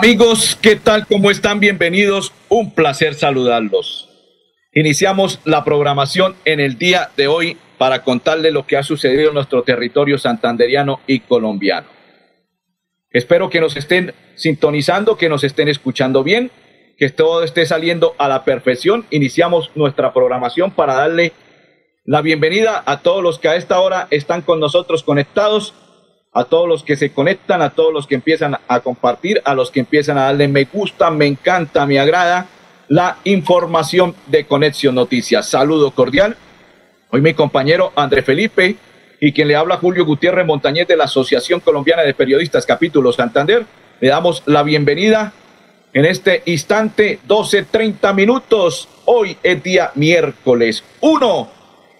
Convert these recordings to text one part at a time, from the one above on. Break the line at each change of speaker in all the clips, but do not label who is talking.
Amigos, ¿qué tal? ¿Cómo están? Bienvenidos. Un placer saludarlos. Iniciamos la programación en el día de hoy para contarles lo que ha sucedido en nuestro territorio santanderiano y colombiano. Espero que nos estén sintonizando, que nos estén escuchando bien, que todo esté saliendo a la perfección. Iniciamos nuestra programación para darle la bienvenida a todos los que a esta hora están con nosotros conectados a todos los que se conectan, a todos los que empiezan a compartir, a los que empiezan a darle me gusta, me encanta, me agrada la información de Conexión Noticias. Saludo cordial. Hoy mi compañero André Felipe y quien le habla Julio Gutiérrez Montañez de la Asociación Colombiana de Periodistas Capítulo Santander. Le damos la bienvenida en este instante, 12.30 minutos. Hoy es día miércoles 1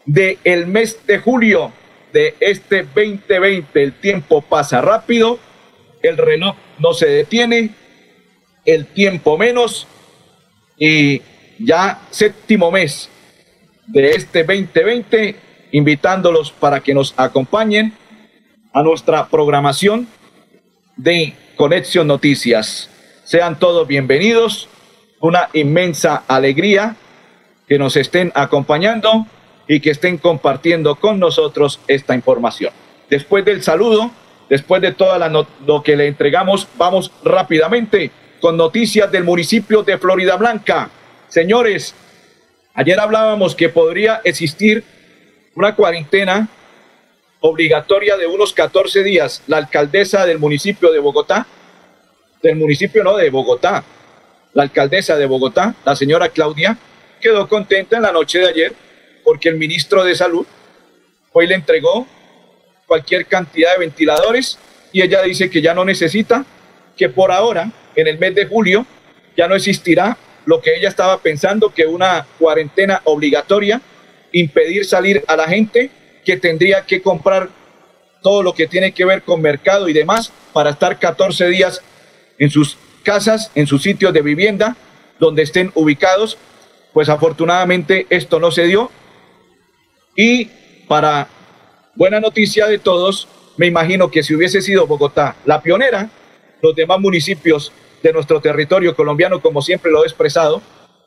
del mes de julio de este 2020. El tiempo pasa rápido, el reloj no se detiene, el tiempo menos y ya séptimo mes de este 2020, invitándolos para que nos acompañen a nuestra programación de Conexión Noticias. Sean todos bienvenidos, una inmensa alegría que nos estén acompañando y que estén compartiendo con nosotros esta información. Después del saludo, después de todo lo que le entregamos, vamos rápidamente con noticias del municipio de Florida Blanca. Señores, ayer hablábamos que podría existir una cuarentena obligatoria de unos 14 días. La alcaldesa del municipio de Bogotá, del municipio no de Bogotá, la alcaldesa de Bogotá, la señora Claudia, quedó contenta en la noche de ayer porque el ministro de Salud hoy le entregó cualquier cantidad de ventiladores y ella dice que ya no necesita, que por ahora, en el mes de julio, ya no existirá lo que ella estaba pensando, que una cuarentena obligatoria, impedir salir a la gente, que tendría que comprar todo lo que tiene que ver con mercado y demás para estar 14 días en sus casas, en sus sitios de vivienda, donde estén ubicados. Pues afortunadamente esto no se dio y para buena noticia de todos, me imagino que si hubiese sido Bogotá la pionera, los demás municipios de nuestro territorio colombiano, como siempre lo he expresado,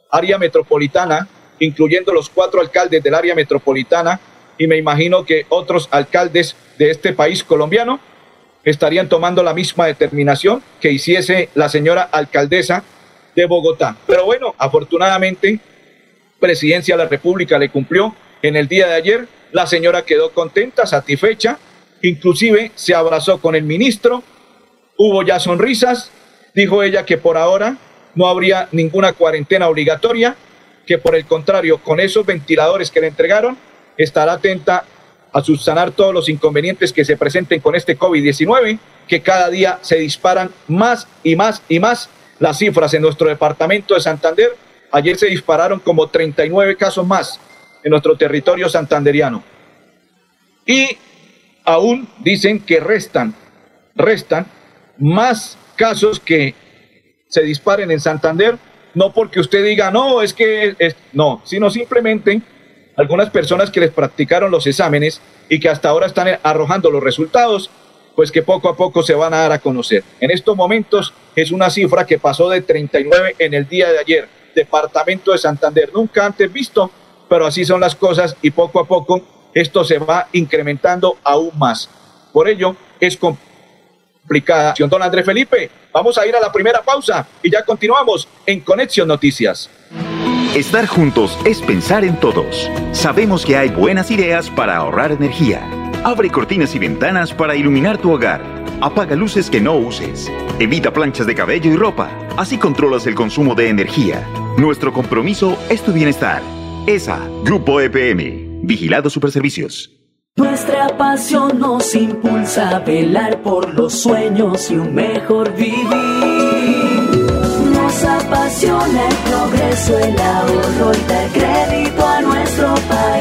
área metropolitana, incluyendo los cuatro alcaldes del área metropolitana, y me imagino que otros alcaldes de este país colombiano estarían tomando la misma determinación que hiciese la señora alcaldesa de Bogotá. Pero bueno, afortunadamente, Presidencia de la República le cumplió en el día de ayer. La señora quedó contenta, satisfecha, inclusive se abrazó con el ministro, hubo ya sonrisas, dijo ella que por ahora no habría ninguna cuarentena obligatoria, que por el contrario, con esos ventiladores que le entregaron, estará atenta a subsanar todos los inconvenientes que se presenten con este COVID-19, que cada día se disparan más y más y más las cifras en nuestro departamento de Santander. Ayer se dispararon como 39 casos más en nuestro territorio santanderiano. Y aún dicen que restan, restan más casos que se disparen en Santander, no porque usted diga, no, es que es, no, sino simplemente algunas personas que les practicaron los exámenes y que hasta ahora están arrojando los resultados, pues que poco a poco se van a dar a conocer. En estos momentos es una cifra que pasó de 39 en el día de ayer, departamento de Santander, nunca antes visto pero así son las cosas y poco a poco esto se va incrementando aún más. Por ello es complicada. Don Andrés Felipe, vamos a ir a la primera pausa y ya continuamos en Conexión Noticias.
Estar juntos es pensar en todos. Sabemos que hay buenas ideas para ahorrar energía. Abre cortinas y ventanas para iluminar tu hogar. Apaga luces que no uses. Evita planchas de cabello y ropa. Así controlas el consumo de energía. Nuestro compromiso es tu bienestar. ESA, Grupo EPM, Vigilado Superservicios.
Nuestra pasión nos impulsa a velar por los sueños y un mejor vivir. Con el progreso, el ahorro y dar crédito a nuestro país.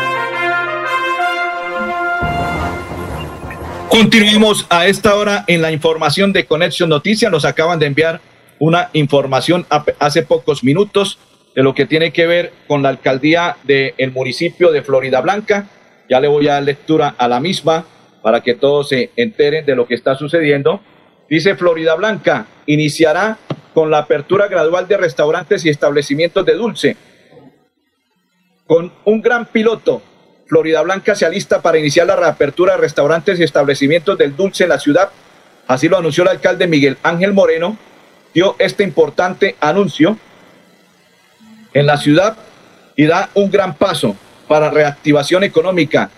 Continuamos a esta hora en la información de Conexión Noticias. Nos acaban de enviar una información hace pocos minutos de lo que tiene que ver con la alcaldía del municipio de Florida Blanca. Ya le voy a dar lectura a la misma para que todos se enteren de lo que está sucediendo. Dice Florida Blanca, iniciará con la apertura gradual de restaurantes y establecimientos de dulce. Con un gran piloto Florida Blanca se alista para iniciar la reapertura de restaurantes y establecimientos del dulce en la ciudad. Así lo anunció el alcalde Miguel Ángel Moreno. Dio este importante anuncio en la ciudad y da un gran paso para reactivación económica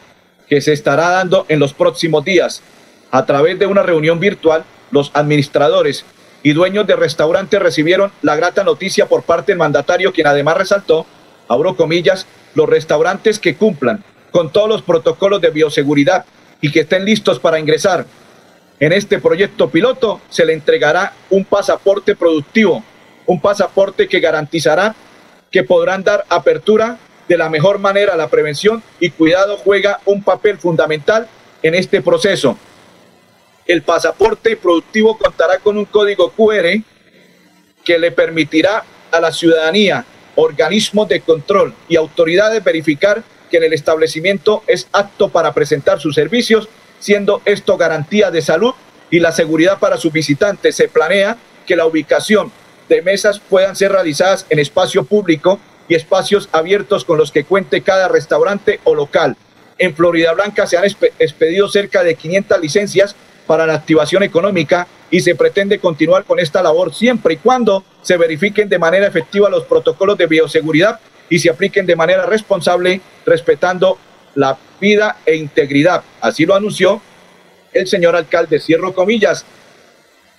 que se estará dando en los próximos días. A través de una reunión virtual, los administradores y dueños de restaurantes recibieron la grata noticia por parte del mandatario, quien además resaltó, abro comillas, los restaurantes que cumplan con todos los protocolos de bioseguridad y que estén listos para ingresar en este proyecto piloto, se le entregará un pasaporte productivo, un pasaporte que garantizará que podrán dar apertura de la mejor manera. La prevención y cuidado juega un papel fundamental en este proceso. El pasaporte productivo contará con un código QR que le permitirá a la ciudadanía, organismos de control y autoridades verificar que en el establecimiento es apto para presentar sus servicios, siendo esto garantía de salud y la seguridad para sus visitantes. Se planea que la ubicación de mesas puedan ser realizadas en espacio público y espacios abiertos con los que cuente cada restaurante o local. En Florida Blanca se han expedido cerca de 500 licencias para la activación económica y se pretende continuar con esta labor siempre y cuando se verifiquen de manera efectiva los protocolos de bioseguridad y se apliquen de manera responsable, respetando la vida e integridad. Así lo anunció el señor alcalde, cierro comillas,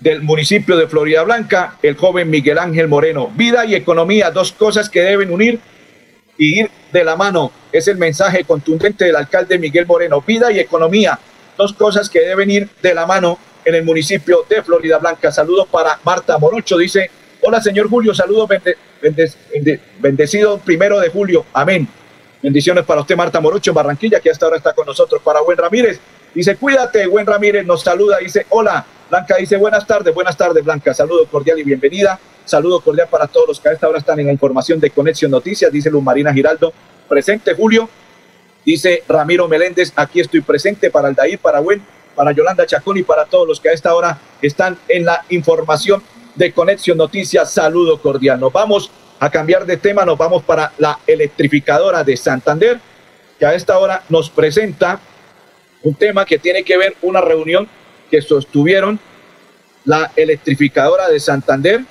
del municipio de Florida Blanca, el joven Miguel Ángel Moreno. Vida y economía, dos cosas que deben unir y ir de la mano. Es el mensaje contundente del alcalde Miguel Moreno. Vida y economía, dos cosas que deben ir de la mano en el municipio de Florida Blanca. Saludos para Marta Morocho, dice Hola, señor Julio, saludos, bendecido primero de julio. Amén. Bendiciones para usted, Marta Morocho, en Barranquilla, que hasta ahora está con nosotros. Para Buen Ramírez, dice, cuídate, Buen Ramírez, nos saluda, dice, hola. Blanca dice, buenas tardes, buenas tardes, Blanca. Saludo cordial y bienvenida. Saludo cordial para todos los que a esta hora están en la información de Conexión Noticias, dice Luz Marina Giraldo. Presente, Julio. Dice Ramiro Meléndez, aquí estoy presente para Aldair, para Buen, para Yolanda Chacón y para todos los que a esta hora están en la información de Conexión Noticias, saludo cordial. Nos vamos a cambiar de tema, nos vamos para la electrificadora de Santander, que a esta hora nos presenta un tema que tiene que ver una reunión que sostuvieron la electrificadora de Santander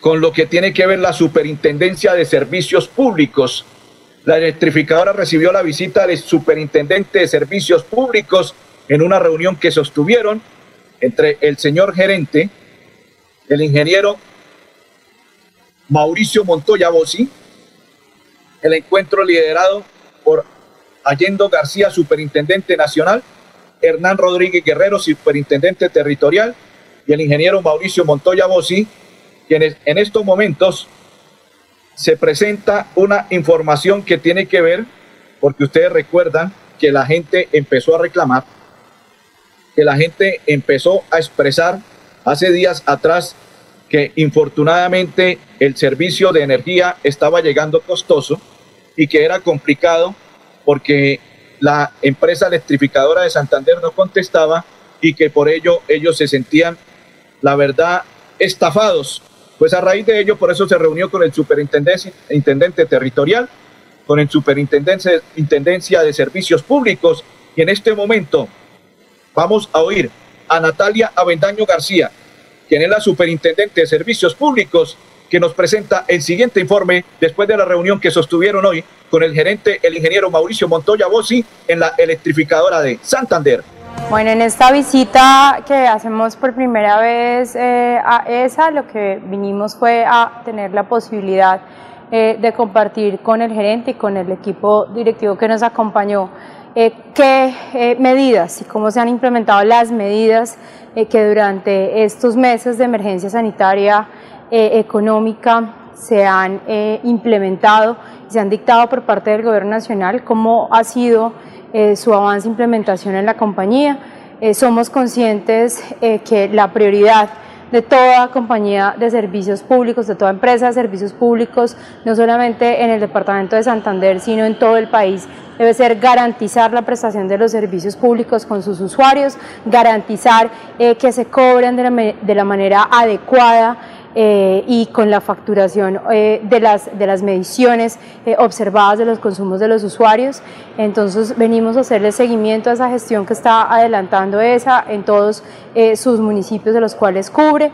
con lo que tiene que ver la Superintendencia de Servicios Públicos. La electrificadora recibió la visita del Superintendente de Servicios Públicos en una reunión que sostuvieron entre el señor gerente, el ingeniero Mauricio Montoya Bossi, el encuentro liderado por Allendo García, superintendente nacional, Hernán Rodríguez Guerrero, superintendente territorial, y el ingeniero Mauricio Montoya Bossi, quienes en estos momentos se presenta una información que tiene que ver, porque ustedes recuerdan que la gente empezó a reclamar que la gente empezó a expresar hace días atrás que infortunadamente el servicio de energía estaba llegando costoso y que era complicado porque la empresa electrificadora de Santander no contestaba y que por ello ellos se sentían, la verdad, estafados. Pues a raíz de ello, por eso se reunió con el superintendente territorial, con el superintendencia de servicios públicos y en este momento Vamos a oír a Natalia Avendaño García, quien es la superintendente de servicios públicos, que nos presenta el siguiente informe después de la reunión que sostuvieron hoy con el gerente, el ingeniero Mauricio Montoya Bossi, en la electrificadora de Santander.
Bueno, en esta visita que hacemos por primera vez eh, a ESA, lo que vinimos fue a tener la posibilidad eh, de compartir con el gerente y con el equipo directivo que nos acompañó eh, qué medidas y cómo se han implementado las medidas que durante estos meses de emergencia sanitaria económica se han implementado y se han dictado por parte del Gobierno Nacional, cómo ha sido eh, su avance e implementación en la compañía. Eh, somos conscientes eh, que la prioridad de toda compañía de servicios públicos, de toda empresa de servicios públicos, no solamente en el departamento de Santander, sino en todo el país, debe ser garantizar la prestación de los servicios públicos con sus usuarios, garantizar que se cobren de la, de la manera adecuada eh, y con la facturación eh, de, las, de las mediciones eh, observadas de los consumos de los usuarios. Entonces venimos a hacerle seguimiento a esa gestión que está adelantando ESA en todos sus municipios de los cuales cubre.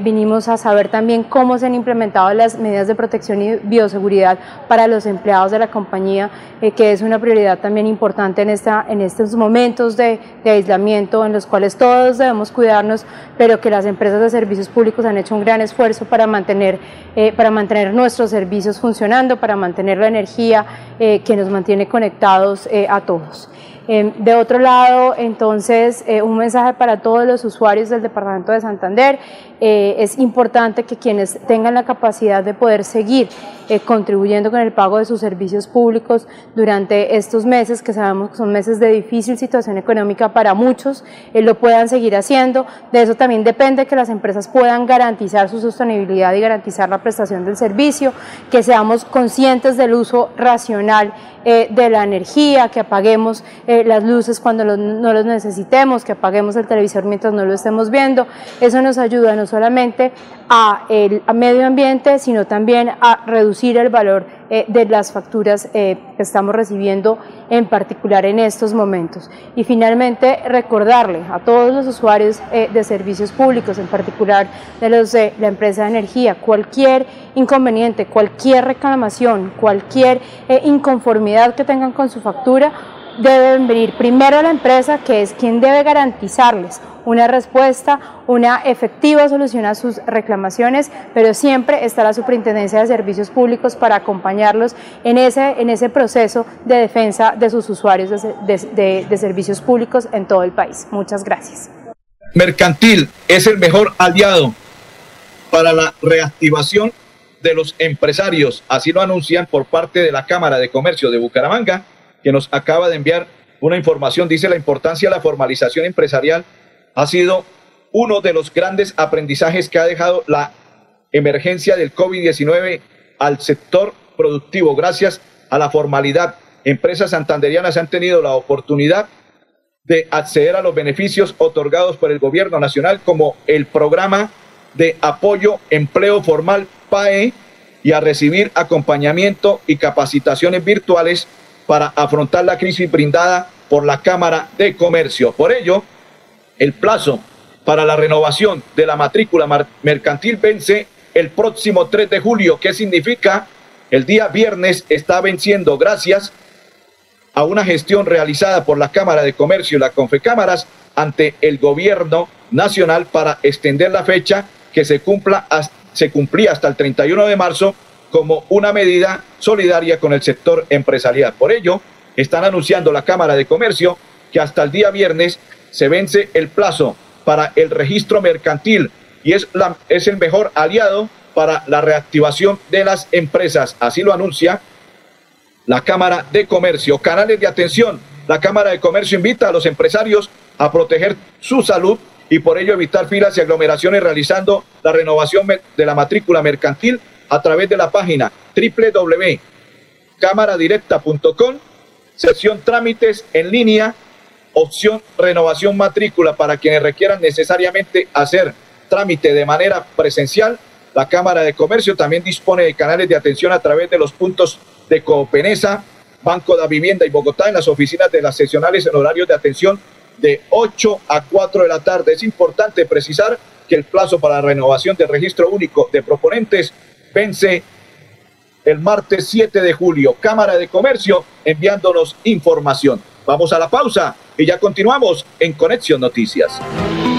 vinimos a saber también cómo se han implementado las medidas de protección y bioseguridad para los empleados de la compañía, que es una prioridad también importante en, esta, en estos momentos de, de aislamiento en los cuales todos debemos cuidarnos, pero que las empresas de servicios públicos han hecho un gran esfuerzo para mantener, eh, para mantener nuestros servicios funcionando, para mantener la energía eh, que nos mantiene conectados eh, a todos. Em, de otro lado, entonces, un mensaje para todos los usuarios del Departamento de Santander. es importante que quienes tengan la capacidad de poder seguir contribuyendo con el pago de sus servicios públicos durante estos meses, que sabemos que son meses de difícil situación económica para muchos, lo puedan seguir haciendo. De eso también depende que las empresas puedan garantizar su sostenibilidad y garantizar la prestación del servicio, que seamos conscientes del uso racional eh, de la energía, que apaguemos eh, las luces cuando no los necesitemos, que apaguemos el televisor mientras no lo estemos viendo. Eso nos ayuda no solamente a el medio ambiente, sino también a reducir el valor eh, de las facturas que estamos recibiendo, en particular en estos momentos. Y finalmente, recordarle a todos los usuarios de servicios públicos, en particular de los de la empresa de energía, cualquier inconveniente, cualquier reclamación, cualquier inconformidad que tengan con su factura, deben venir primero a la empresa, que es quien debe garantizarles una respuesta, una efectiva solución a sus reclamaciones, pero siempre está la Superintendencia de Servicios Públicos para acompañarlos en ese, en ese proceso de defensa de sus usuarios de, de servicios públicos en todo el país. Muchas gracias.
Mercantil es el mejor aliado para la reactivación de los empresarios, así lo anuncian por parte de la Cámara de Comercio de Bucaramanga, que nos acaba de enviar una información. Dice la importancia de la formalización empresarial ha sido uno de los grandes aprendizajes que ha dejado la emergencia del COVID-19 al sector productivo. Gracias a la formalidad, empresas santanderianas han tenido la oportunidad de acceder a los beneficios otorgados por el gobierno nacional como el programa de apoyo empleo formal PAE y a recibir acompañamiento y capacitaciones virtuales para afrontar la crisis brindada por la Cámara de Comercio. Por ello, el plazo para la renovación de la matrícula mercantil vence el próximo 3 de julio. ¿Qué significa? El día viernes está venciendo gracias a una gestión realizada por la Cámara de Comercio y la Confecámaras ante el gobierno nacional para extender la fecha que se, cumpla, se cumplía hasta el 31 de marzo como una medida solidaria con el sector empresarial. Por ello, están anunciando la Cámara de Comercio que hasta el día viernes se vence el plazo para el registro mercantil y es, la, es el mejor aliado para la reactivación de las empresas. Así lo anuncia la Cámara de Comercio. Canales de atención. La Cámara de Comercio invita a los empresarios a proteger su salud y por ello evitar filas y aglomeraciones realizando la renovación de la matrícula mercantil a través de la página www.cámaradirecta.com, sección trámites en línea, opción renovación matrícula para quienes requieran necesariamente hacer trámite de manera presencial. La Cámara de Comercio también dispone de canales de atención a través de los puntos de Coopenesa, Banco de Vivienda y Bogotá en las oficinas de las seccionales en horarios de atención de 8 a 4 de la tarde. Es importante precisar que el plazo para la renovación del registro único de proponentes vence el martes 7 de julio. Cámara de Comercio enviándonos información. Vamos a la pausa y ya continuamos en Conexión Noticias.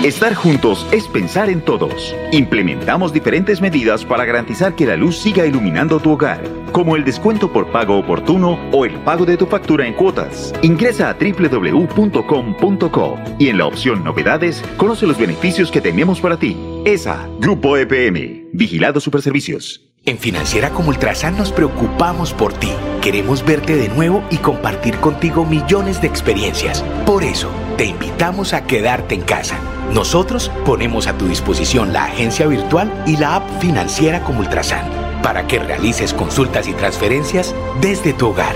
Estar juntos es pensar en todos. Implementamos diferentes medidas para garantizar que la luz siga iluminando tu hogar, como el descuento por pago oportuno o el pago de tu factura en cuotas. Ingresa a www.com.co y en la opción Novedades conoce los beneficios que tenemos para ti. ESA, Grupo EPM, Vigilado Superservicios.
En Financiera como Ultrasan nos preocupamos por ti. Queremos verte de nuevo y compartir contigo millones de experiencias. Por eso, te invitamos a quedarte en casa. Nosotros ponemos a tu disposición la agencia virtual y la app Financiera como Ultrasan para que realices consultas y transferencias desde tu hogar.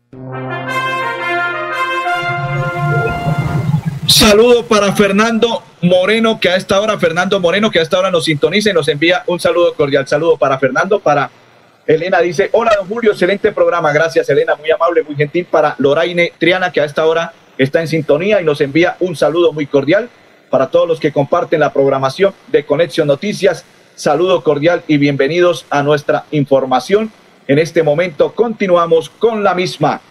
Saludo para Fernando Moreno, que a esta hora, Fernando Moreno, que a esta hora nos sintoniza y nos envía un saludo cordial. Saludo para Fernando, para Elena dice, hola don Julio, excelente programa. Gracias Elena, muy amable, muy gentil. Para Loraine Triana, que a esta hora está en sintonía y nos envía un saludo muy cordial. Para todos los que comparten la programación de Conexión Noticias, saludo cordial y bienvenidos a nuestra información. En este momento continuamos con la misma.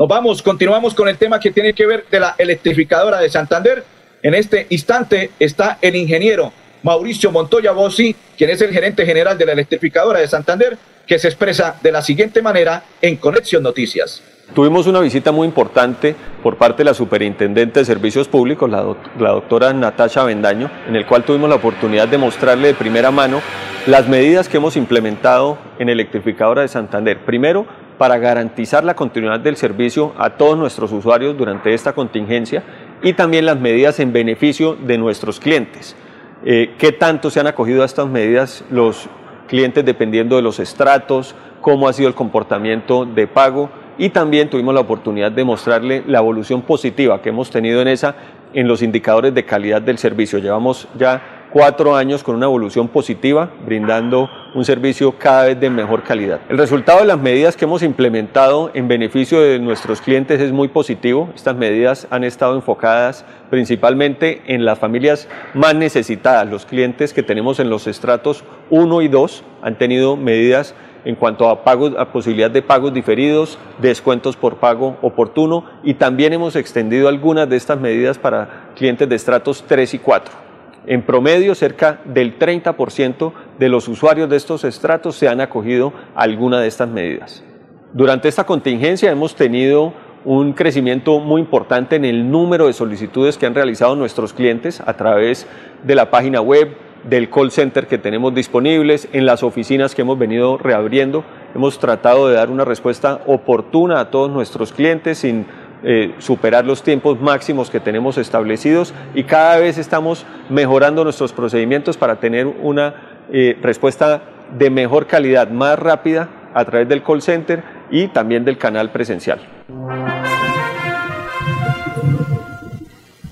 Nos vamos, continuamos con el tema que tiene que ver de la electrificadora de Santander. En este instante está el ingeniero Mauricio Montoya Bossi, quien es el gerente general de la electrificadora de Santander, que se expresa de la siguiente manera en Conexión Noticias.
Tuvimos una visita muy importante por parte de la Superintendente de Servicios Públicos, la, doctora Natasha Bendaño, en el cual tuvimos la oportunidad de mostrarle de primera mano las medidas que hemos implementado en Electrificadora de Santander. Primero, para garantizar la continuidad del servicio a todos nuestros usuarios durante esta contingencia y también las medidas en beneficio de nuestros clientes. Eh, ¿Qué tanto se han acogido a estas medidas los clientes dependiendo de los estratos? ¿Cómo ha sido el comportamiento de pago? Y también tuvimos la oportunidad de mostrarle la evolución positiva que hemos tenido en esa en los indicadores de calidad del servicio. Llevamos ya cuatro años con una evolución positiva, brindando un servicio cada vez de mejor calidad. El resultado de las medidas que hemos implementado en beneficio de nuestros clientes es muy positivo. Estas medidas han estado enfocadas principalmente en las familias más necesitadas. Los clientes que tenemos en los estratos 1 y 2 han tenido medidas en cuanto a pagos, a posibilidad de pagos diferidos, descuentos por pago oportuno y también hemos extendido algunas de estas medidas para clientes de estratos 3 y 4. En promedio, cerca del 30% de los usuarios de estos estratos se han acogido a alguna de estas medidas. Durante esta contingencia hemos tenido un crecimiento muy importante en el número de solicitudes que han realizado nuestros clientes a través de la página web, del call center que tenemos disponibles, en las oficinas que hemos venido reabriendo. Hemos tratado de dar una respuesta oportuna a todos nuestros clientes sin eh, superar los tiempos máximos que tenemos establecidos y cada vez estamos mejorando nuestros procedimientos para tener una eh, respuesta de mejor calidad, más rápida a través del call center y también del canal presencial.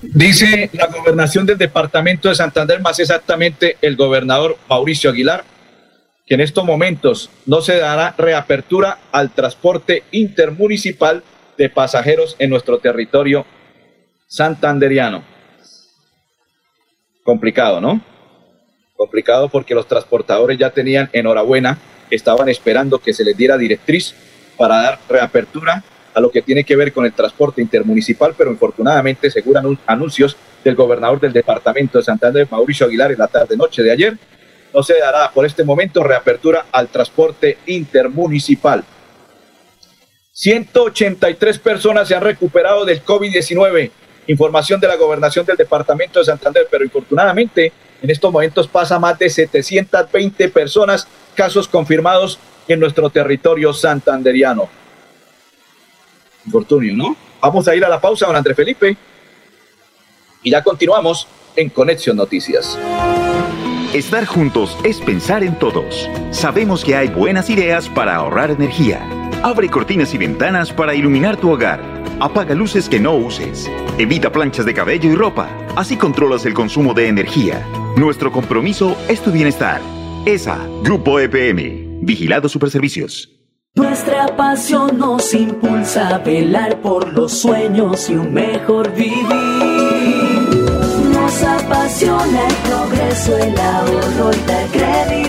Dice la gobernación del departamento de Santander, más exactamente el gobernador Mauricio Aguilar, que en estos momentos no se dará reapertura al transporte intermunicipal de pasajeros en nuestro territorio santanderiano. Complicado, ¿no? Complicado porque los transportadores ya tenían enhorabuena, estaban esperando que se les diera directriz para dar reapertura a lo que tiene que ver con el transporte intermunicipal, pero infortunadamente, según anuncios del gobernador del departamento de Santander, Mauricio Aguilar, en la tarde-noche de ayer, no se dará por este momento reapertura al transporte intermunicipal. 183 personas se han recuperado del COVID-19. Información de la gobernación del departamento de Santander, pero infortunadamente en estos momentos pasa más de 720 personas, casos confirmados en nuestro territorio santanderiano. Infortunio, ¿no? Vamos a ir a la pausa, don André Felipe. Y ya continuamos en Conexión Noticias.
Estar juntos es pensar en todos. Sabemos que hay buenas ideas para ahorrar energía. Abre cortinas y ventanas para iluminar tu hogar. Apaga luces que no uses. Evita planchas de cabello y ropa. Así controlas el consumo de energía. Nuestro compromiso es tu bienestar. ESA, Grupo EPM. Vigilado Superservicios.
Nuestra pasión nos impulsa a velar por los sueños y un mejor vivir. Nos apasiona el progreso, el ahorro y dar crédito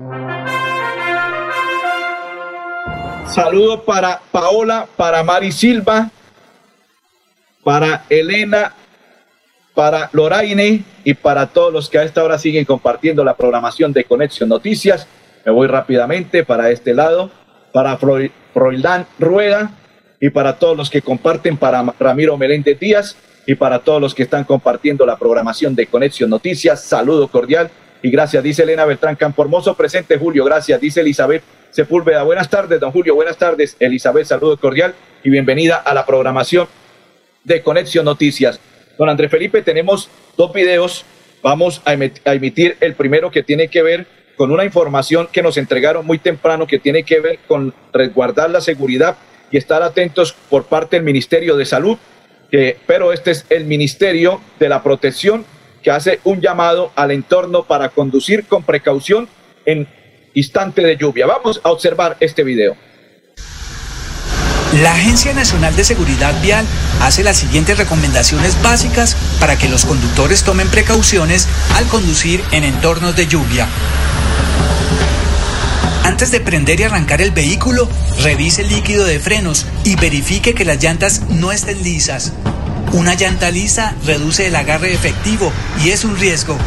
Saludo para Paola, para Mari Silva, para Elena, para Loraine y para todos los que a esta hora siguen compartiendo la programación de Conexión Noticias. Me voy rápidamente para este lado, para Froilán Rueda y para todos los que comparten, para Ramiro Meléndez Díaz y para todos los que están compartiendo la programación de Conexión Noticias. Saludo cordial y gracias, dice Elena Beltrán Campo Hermoso. Presente Julio, gracias, dice Elizabeth Sepúlveda. Buenas tardes, don Julio, buenas tardes. Elizabeth, saludo cordial y bienvenida a la programación de Conexión Noticias. Don Andrés Felipe, tenemos dos videos. Vamos a a emitir el primero que tiene que ver con una información que nos entregaron muy temprano que tiene que ver con resguardar la seguridad y estar atentos por parte del Ministerio de Salud. que- pero este es el Ministerio de la Protección que hace un llamado al entorno para conducir con precaución en instante de lluvia. Vamos a observar este video.
La Agencia Nacional de Seguridad Vial hace las siguientes recomendaciones básicas para que los conductores tomen precauciones al conducir en entornos de lluvia. Antes de prender y arrancar el vehículo, revise el líquido de frenos y verifique que las llantas no estén lisas. Una llanta lisa reduce el agarre efectivo y es un riesgo.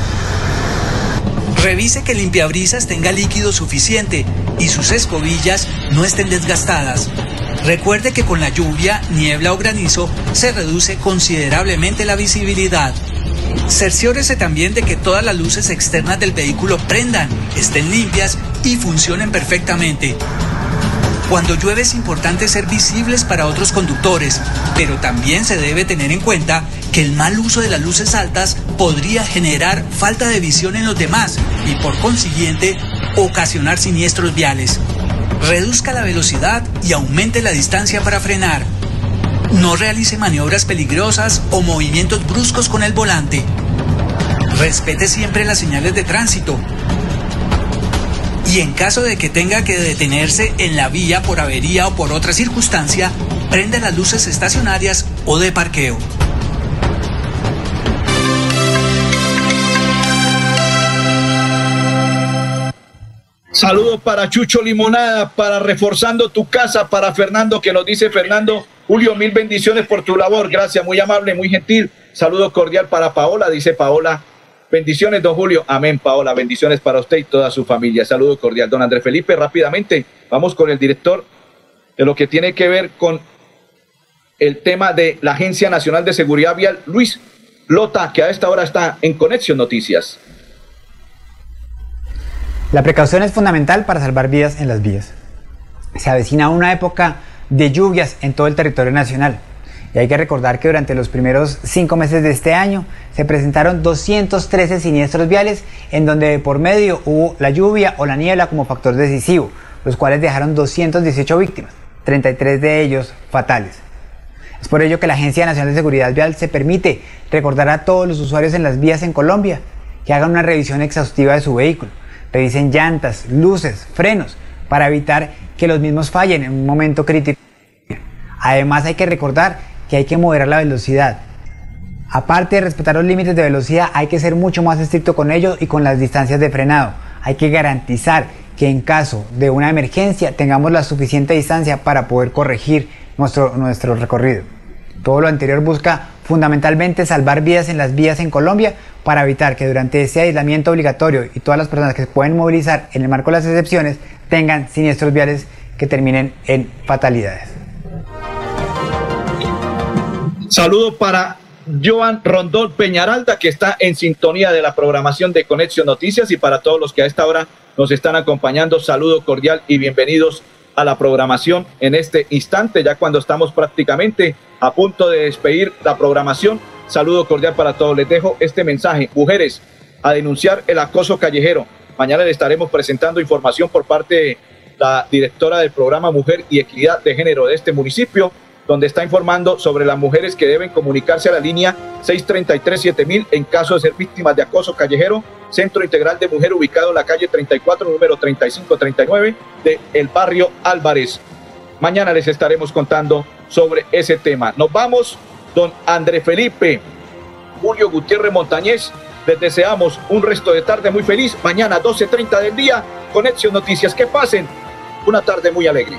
Revise que limpiabrisas tenga líquido suficiente y sus escobillas no estén desgastadas. Recuerde que con la lluvia, niebla o granizo se reduce considerablemente la visibilidad. Cerciórese también de que todas las luces externas del vehículo prendan, estén limpias y funcionen perfectamente. Cuando llueve es importante ser visibles para otros conductores, pero también se debe tener en cuenta que el mal uso de las luces altas podría generar falta de visión en los demás y por consiguiente ocasionar siniestros viales. Reduzca la velocidad y aumente la distancia para frenar. No realice maniobras peligrosas o movimientos bruscos con el volante. Respete siempre las señales de tránsito. Y en caso de que tenga que detenerse en la vía por avería o por otra circunstancia, prenda las luces estacionarias o de parqueo.
Saludos para Chucho Limonada, para Reforzando tu Casa, para Fernando, que nos dice Fernando, Julio, mil bendiciones por tu labor. Gracias, muy amable, muy gentil. Saludo cordial para Paola, dice Paola. Bendiciones, don Julio. Amén, Paola. Bendiciones para usted y toda su familia. Saludo cordial. Don Andrés Felipe, rápidamente, vamos con el director de lo que tiene que ver con el tema de la Agencia Nacional de Seguridad Vial, Luis Lota, que a esta hora está en Conexión Noticias.
La precaución es fundamental para salvar vidas en las vías. Se avecina una época de lluvias en todo el territorio nacional. Y hay que recordar que durante los primeros cinco meses de este año se presentaron 213 siniestros viales en donde de por medio hubo la lluvia o la niebla como factor decisivo, los cuales dejaron 218 víctimas, 33 de ellos fatales. Es por ello que la Agencia Nacional de Seguridad Vial se permite recordar a todos los usuarios en las vías en Colombia que hagan una revisión exhaustiva de su vehículo, revisen llantas, luces, frenos, para evitar que los mismos fallen en un momento crítico. Además hay que recordar que hay que moderar la velocidad. Aparte de respetar los límites de velocidad, hay que ser mucho más estricto con ellos y con las distancias de frenado. Hay que garantizar que en caso de una emergencia tengamos la suficiente distancia para poder corregir nuestro, nuestro recorrido. Todo lo anterior busca fundamentalmente salvar vidas en las vías en Colombia para evitar que durante ese aislamiento obligatorio y todas las personas que se pueden movilizar en el marco de las excepciones tengan siniestros viales que terminen en fatalidades.
Saludo para Joan Rondón Peñaralda, que está en sintonía de la programación de Conexión Noticias, y para todos los que a esta hora nos están acompañando, saludo cordial y bienvenidos a la programación en este instante, ya cuando estamos prácticamente a punto de despedir la programación. Saludo cordial para todos. Les dejo este mensaje. Mujeres, a denunciar el acoso callejero. Mañana le estaremos presentando información por parte de la directora del programa Mujer y Equidad de Género de este municipio donde está informando sobre las mujeres que deben comunicarse a la línea 633-7000 en caso de ser víctimas de acoso callejero, Centro Integral de Mujer ubicado en la calle 34, número 3539 de el barrio Álvarez. Mañana les estaremos contando sobre ese tema. Nos vamos, don André Felipe, Julio Gutiérrez Montañez. Les deseamos un resto de tarde muy feliz. Mañana 12.30 del día, Conexión Noticias. Que pasen una tarde muy alegre.